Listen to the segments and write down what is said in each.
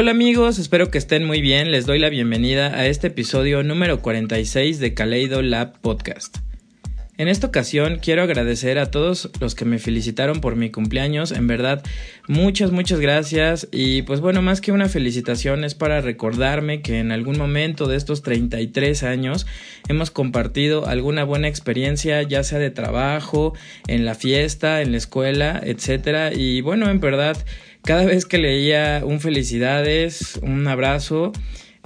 Hola amigos, espero que estén muy bien. Les doy la bienvenida a este episodio número 46 de Kaleido Lab Podcast. En esta ocasión quiero agradecer a todos los que me felicitaron por mi cumpleaños, en verdad muchas muchas gracias. Y pues bueno, más que una felicitación es para recordarme que en algún momento de estos 33 años hemos compartido alguna buena experiencia, ya sea de trabajo, en la fiesta, en la escuela, etcétera. Y bueno, en verdad cada vez que leía un felicidades, un abrazo,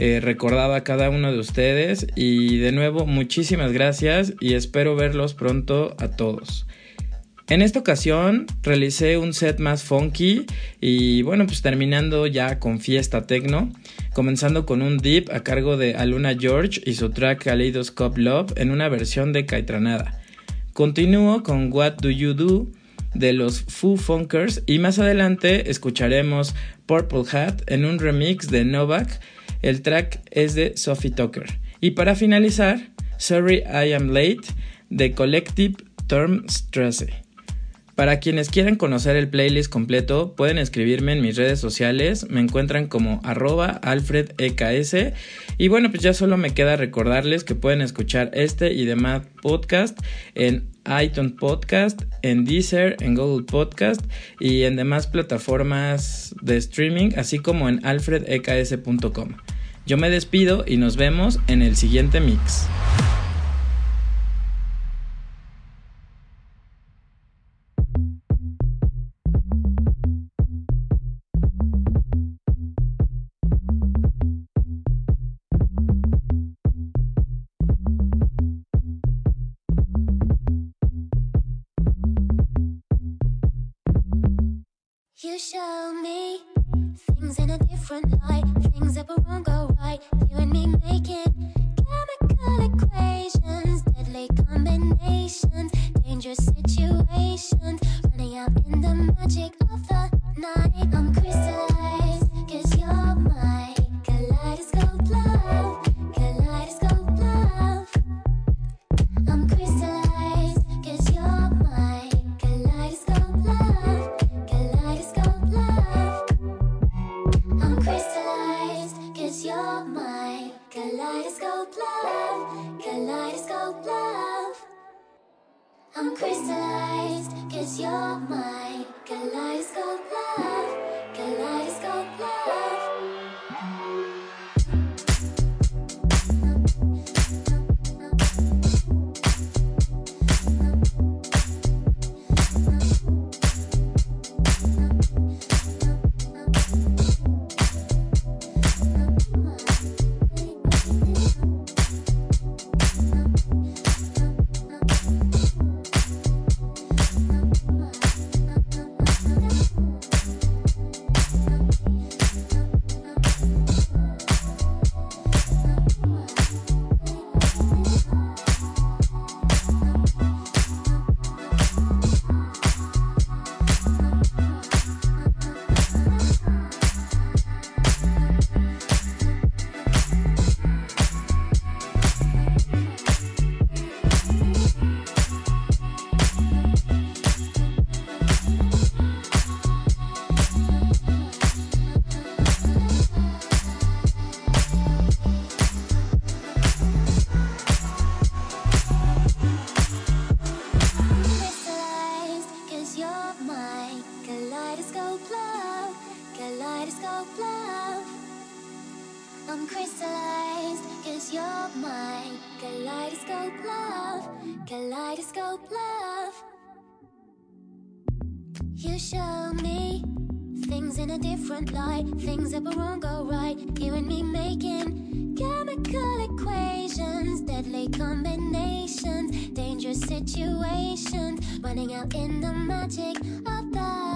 eh, recordaba a cada uno de ustedes y de nuevo muchísimas gracias y espero verlos pronto a todos. En esta ocasión realicé un set más funky y bueno pues terminando ya con fiesta techno, comenzando con un deep a cargo de Aluna George y su track Kaleidoscope Love en una versión de Caitranada. Continúo con What Do You Do de los Foo Funkers y más adelante escucharemos Purple Hat en un remix de Novak el track es de Sophie Tucker. Y para finalizar, Sorry I Am Late de Collective Term Stress. Para quienes quieran conocer el playlist completo, pueden escribirme en mis redes sociales, me encuentran como arroba alfredeks y bueno, pues ya solo me queda recordarles que pueden escuchar este y demás podcast en iTunes Podcast, en Deezer, en Google Podcast y en demás plataformas de streaming, así como en alfredeks.com. Yo me despido y nos vemos en el siguiente mix. Kaleidoscope love, kaleidoscope love. You show me things in a different light, things that were wrong go right. You and me making chemical equations, deadly combinations, dangerous situations, running out in the magic of the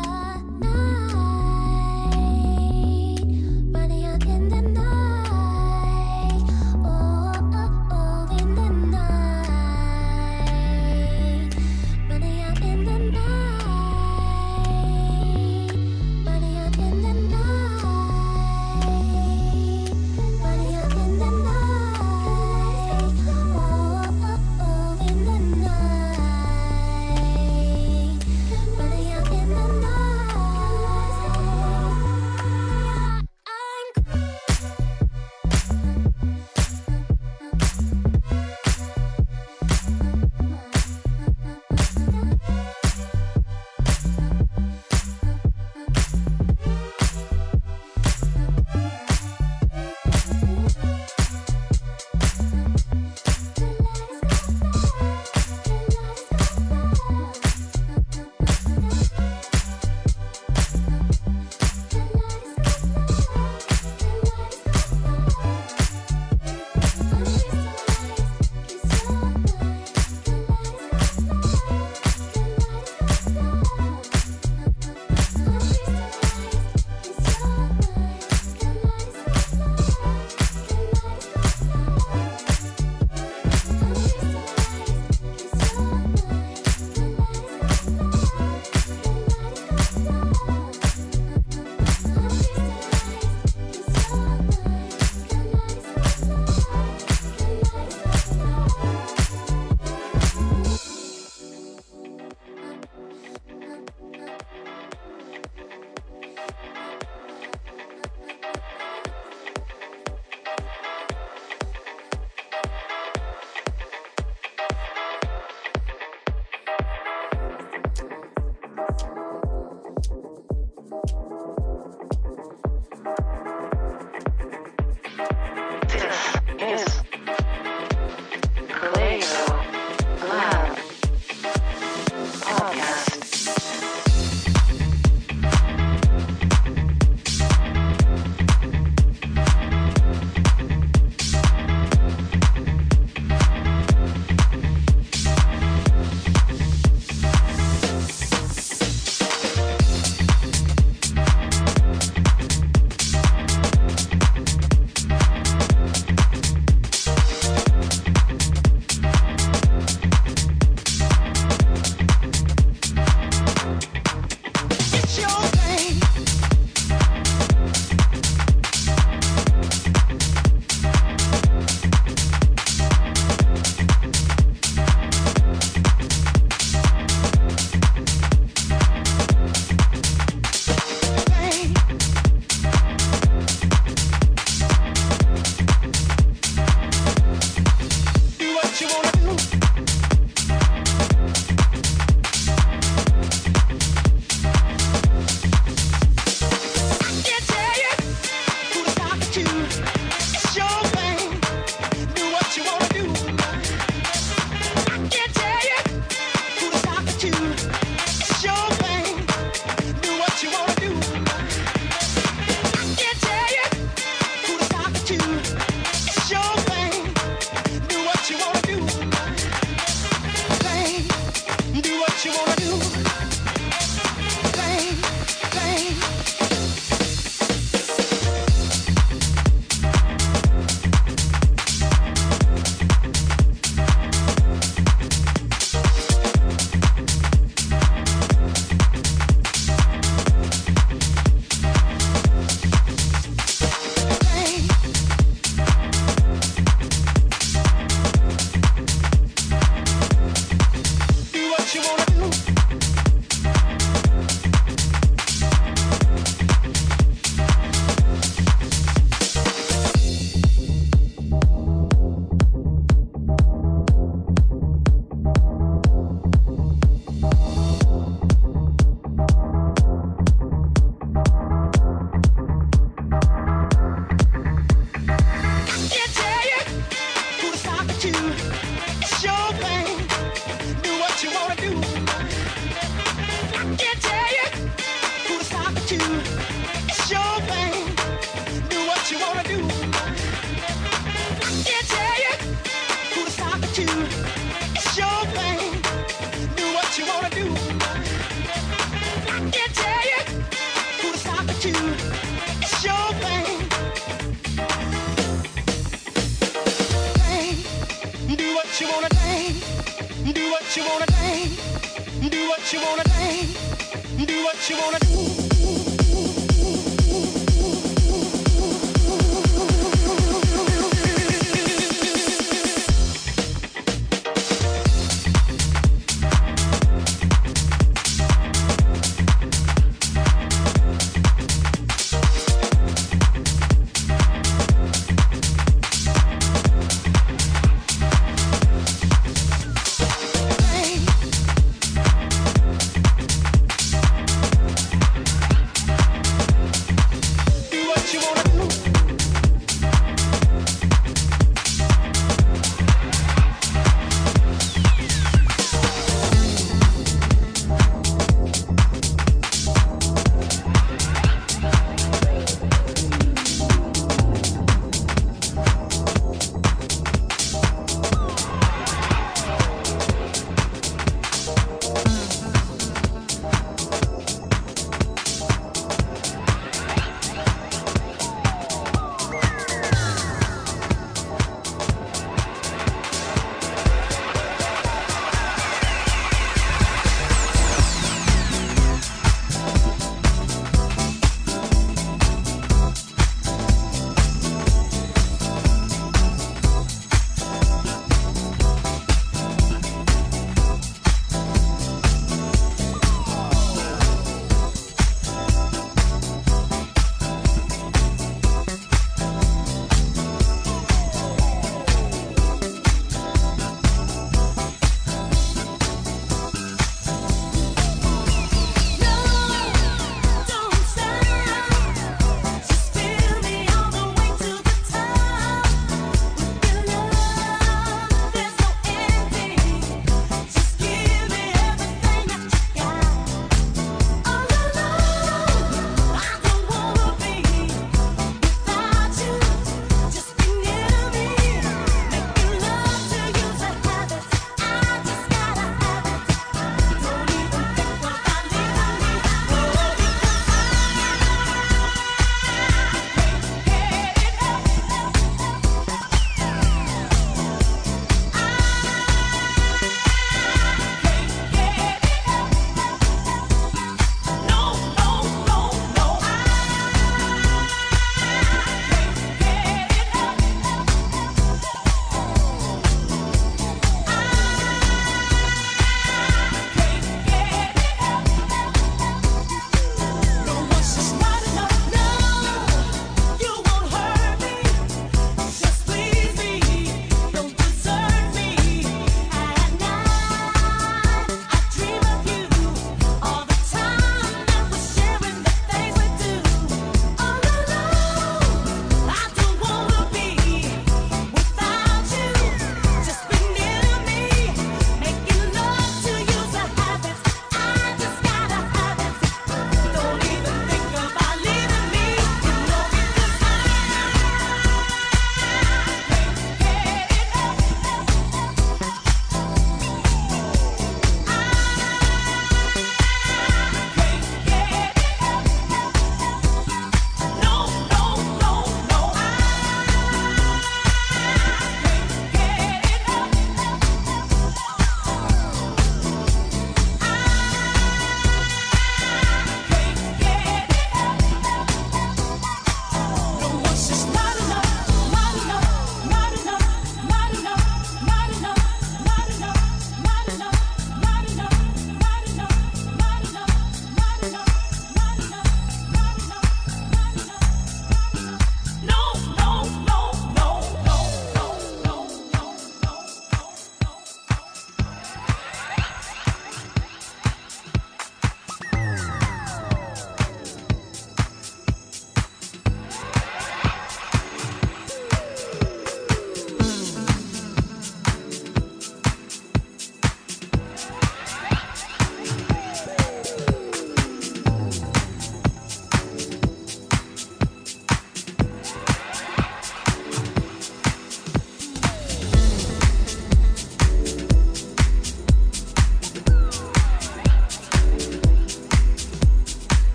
you wanna do. Do what you wanna do. Do what you wanna do. Do what you wanna do.